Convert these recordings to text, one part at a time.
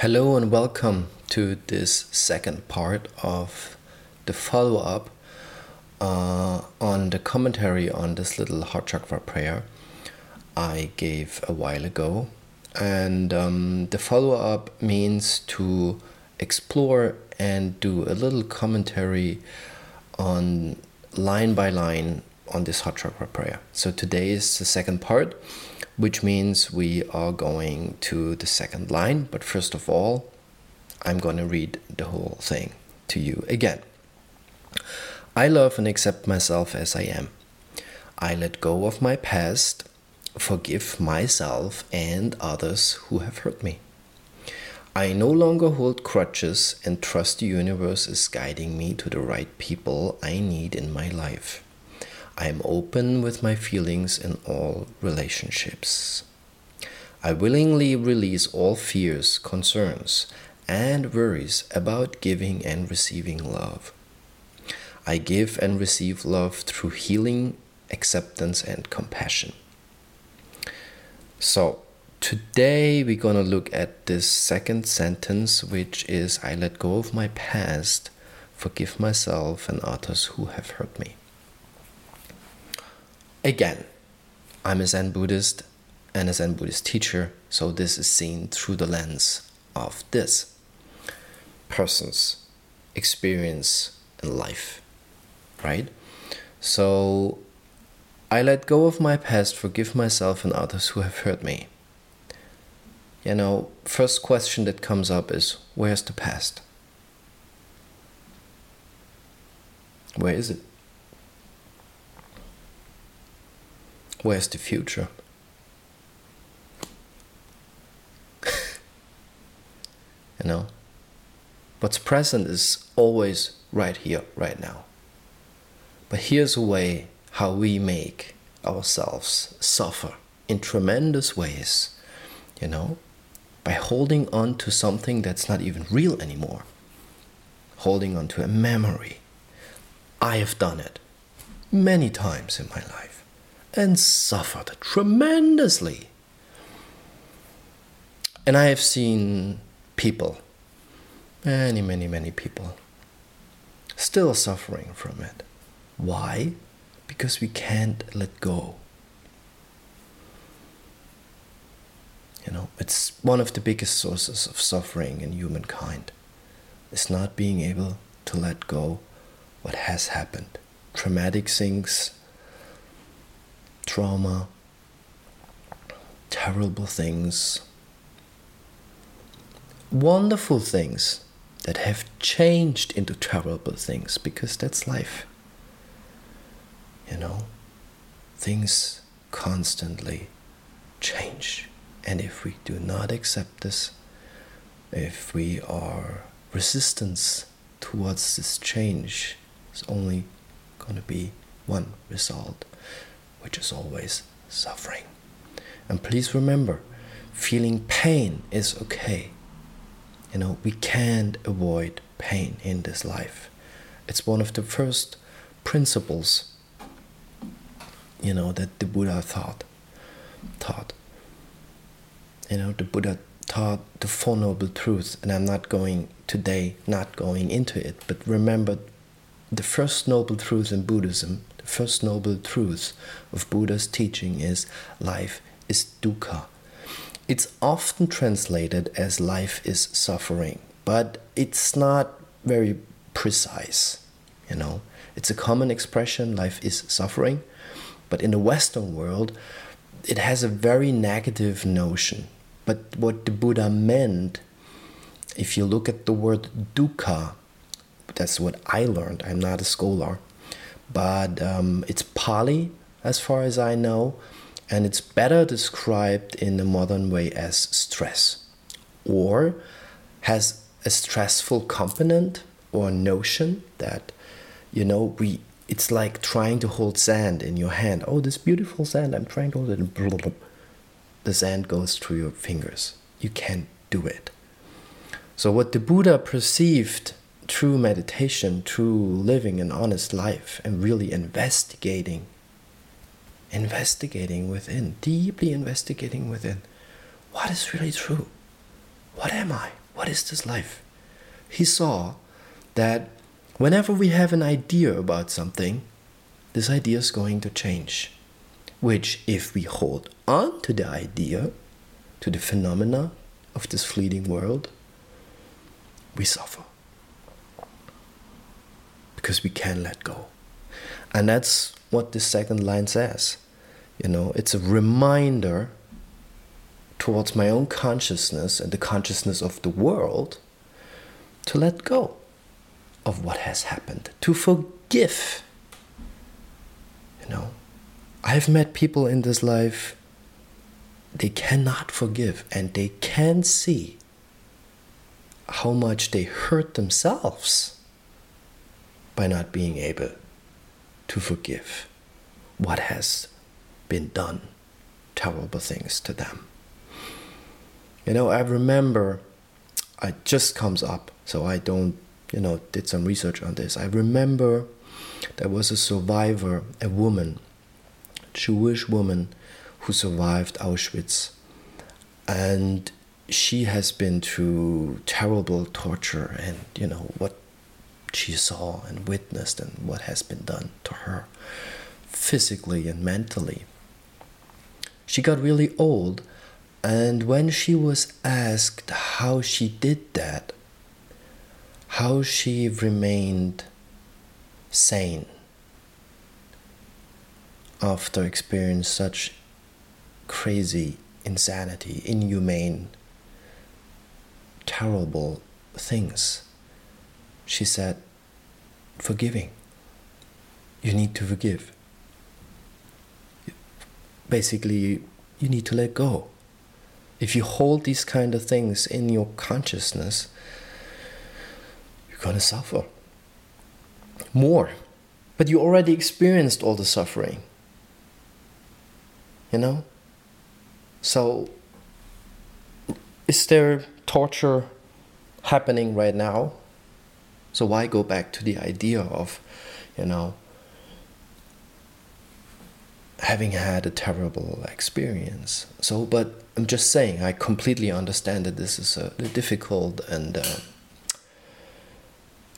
Hello and welcome to this second part of the follow up uh, on the commentary on this little heart chakra prayer I gave a while ago. And um, the follow up means to explore and do a little commentary on line by line on this heart chakra prayer. So today is the second part which means we are going to the second line. But first of all, I'm going to read the whole thing to you again. I love and accept myself as I am. I let go of my past, forgive myself and others who have hurt me. I no longer hold crutches and trust the universe is guiding me to the right people I need in my life. I am open with my feelings in all relationships. I willingly release all fears, concerns, and worries about giving and receiving love. I give and receive love through healing, acceptance, and compassion. So, today we're going to look at this second sentence, which is I let go of my past, forgive myself and others who have hurt me. Again, I'm a Zen Buddhist and a Zen Buddhist teacher, so this is seen through the lens of this person's experience in life, right? So I let go of my past, forgive myself and others who have hurt me. You know, first question that comes up is where's the past? Where is it? Where's the future? you know? What's present is always right here, right now. But here's a way how we make ourselves suffer in tremendous ways, you know, by holding on to something that's not even real anymore, holding on to a memory. I have done it many times in my life and suffered tremendously. And I have seen people, many, many, many people, still suffering from it. Why? Because we can't let go. You know, it's one of the biggest sources of suffering in humankind. It's not being able to let go what has happened. Traumatic things trauma, terrible things, wonderful things that have changed into terrible things because that's life. You know, things constantly change. And if we do not accept this, if we are resistance towards this change, it's only going to be one result which is always suffering. And please remember, feeling pain is okay. You know, we can't avoid pain in this life. It's one of the first principles, you know, that the Buddha thought. Taught. You know, the Buddha taught the Four Noble Truths, and I'm not going today, not going into it, but remember the first noble truth in Buddhism the first noble truth of Buddha's teaching is life is dukkha. It's often translated as life is suffering, but it's not very precise. You know, it's a common expression, life is suffering, but in the Western world, it has a very negative notion. But what the Buddha meant, if you look at the word dukkha, that's what I learned, I'm not a scholar but um, it's Pali as far as I know, and it's better described in the modern way as stress, or has a stressful component or notion that you know we it's like trying to hold sand in your hand. Oh, this beautiful sand! I'm trying to hold it. The sand goes through your fingers. You can't do it. So what the Buddha perceived true meditation, true living an honest life, and really investigating, investigating within, deeply investigating within what is really true? What am I? What is this life? He saw that whenever we have an idea about something, this idea is going to change. Which, if we hold on to the idea, to the phenomena of this fleeting world, we suffer. Because we can't let go. And that's what this second line says. You know, it's a reminder towards my own consciousness and the consciousness of the world to let go of what has happened, to forgive. You know, I've met people in this life, they cannot forgive and they can see how much they hurt themselves by not being able to forgive what has been done, terrible things to them. You know, I remember, it just comes up, so I don't, you know, did some research on this. I remember there was a survivor, a woman, Jewish woman, who survived Auschwitz. And she has been through terrible torture and, you know, what she saw and witnessed and what has been done to her physically and mentally. She got really old, and when she was asked how she did that, how she remained sane after experiencing such crazy insanity, inhumane, terrible things she said, forgiving. You need to forgive. Basically, you need to let go. If you hold these kind of things in your consciousness, you're going to suffer more. But you already experienced all the suffering. You know? So, is there torture happening right now? So why go back to the idea of, you know, having had a terrible experience? So, but I'm just saying, I completely understand that this is a difficult and, uh,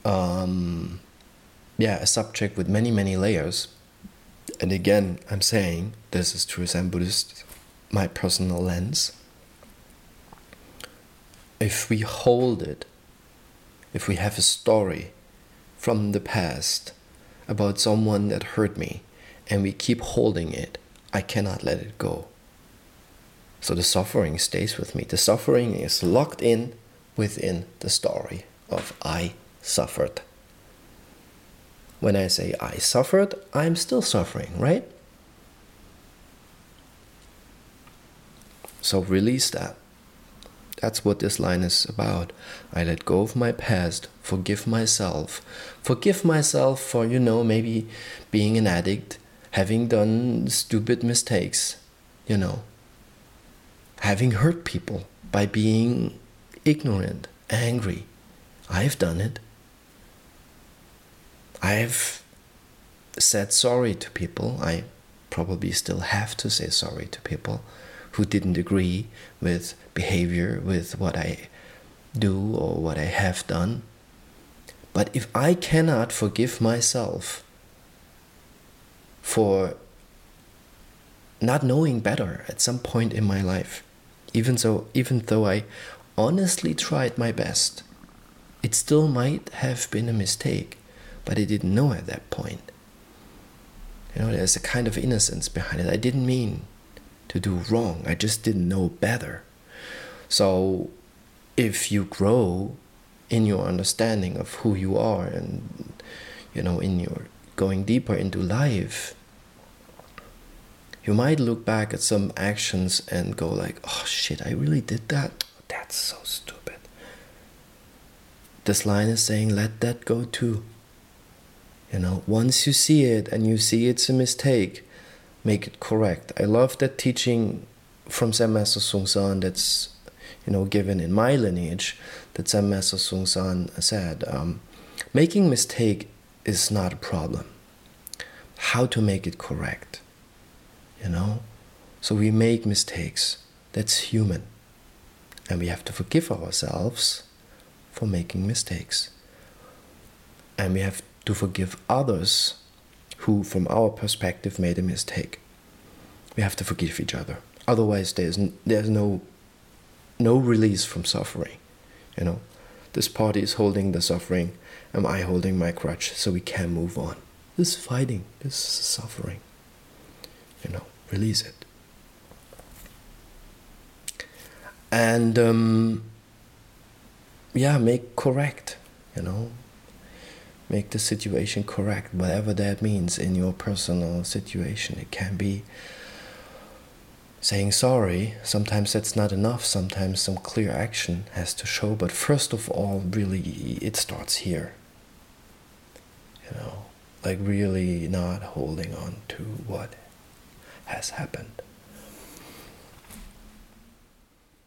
um, yeah, a subject with many, many layers. And again, I'm saying this is true Zen Buddhist, my personal lens. If we hold it if we have a story from the past about someone that hurt me and we keep holding it, I cannot let it go. So the suffering stays with me. The suffering is locked in within the story of I suffered. When I say I suffered, I'm still suffering, right? So release that. That's what this line is about. I let go of my past, forgive myself. Forgive myself for, you know, maybe being an addict, having done stupid mistakes, you know, having hurt people by being ignorant, angry. I've done it. I've said sorry to people. I probably still have to say sorry to people who didn't agree with behavior, with what I do or what I have done. But if I cannot forgive myself for not knowing better at some point in my life, even so even though I honestly tried my best, it still might have been a mistake, but I didn't know at that point. You know, there's a kind of innocence behind it. I didn't mean to do wrong. I just didn't know better. So if you grow in your understanding of who you are and you know in your going deeper into life you might look back at some actions and go like oh shit i really did that that's so stupid this line is saying let that go too you know once you see it and you see it's a mistake make it correct. I love that teaching from Zen Master Seung Sahn that's you know given in my lineage that Zen Master Seung Sahn said, um, making mistake is not a problem. How to make it correct, you know? So we make mistakes. That's human. And we have to forgive ourselves for making mistakes. And we have to forgive others who, from our perspective, made a mistake. We have to forgive each other. Otherwise, there's, there's no, no release from suffering. You know, this party is holding the suffering. Am I holding my crutch so we can move on? This fighting, this suffering. You know, release it. And um, yeah, make correct. You know, make the situation correct, whatever that means in your personal situation. It can be saying sorry. Sometimes that's not enough. Sometimes some clear action has to show. But first of all, really, it starts here. You know, like really not holding on to what has happened.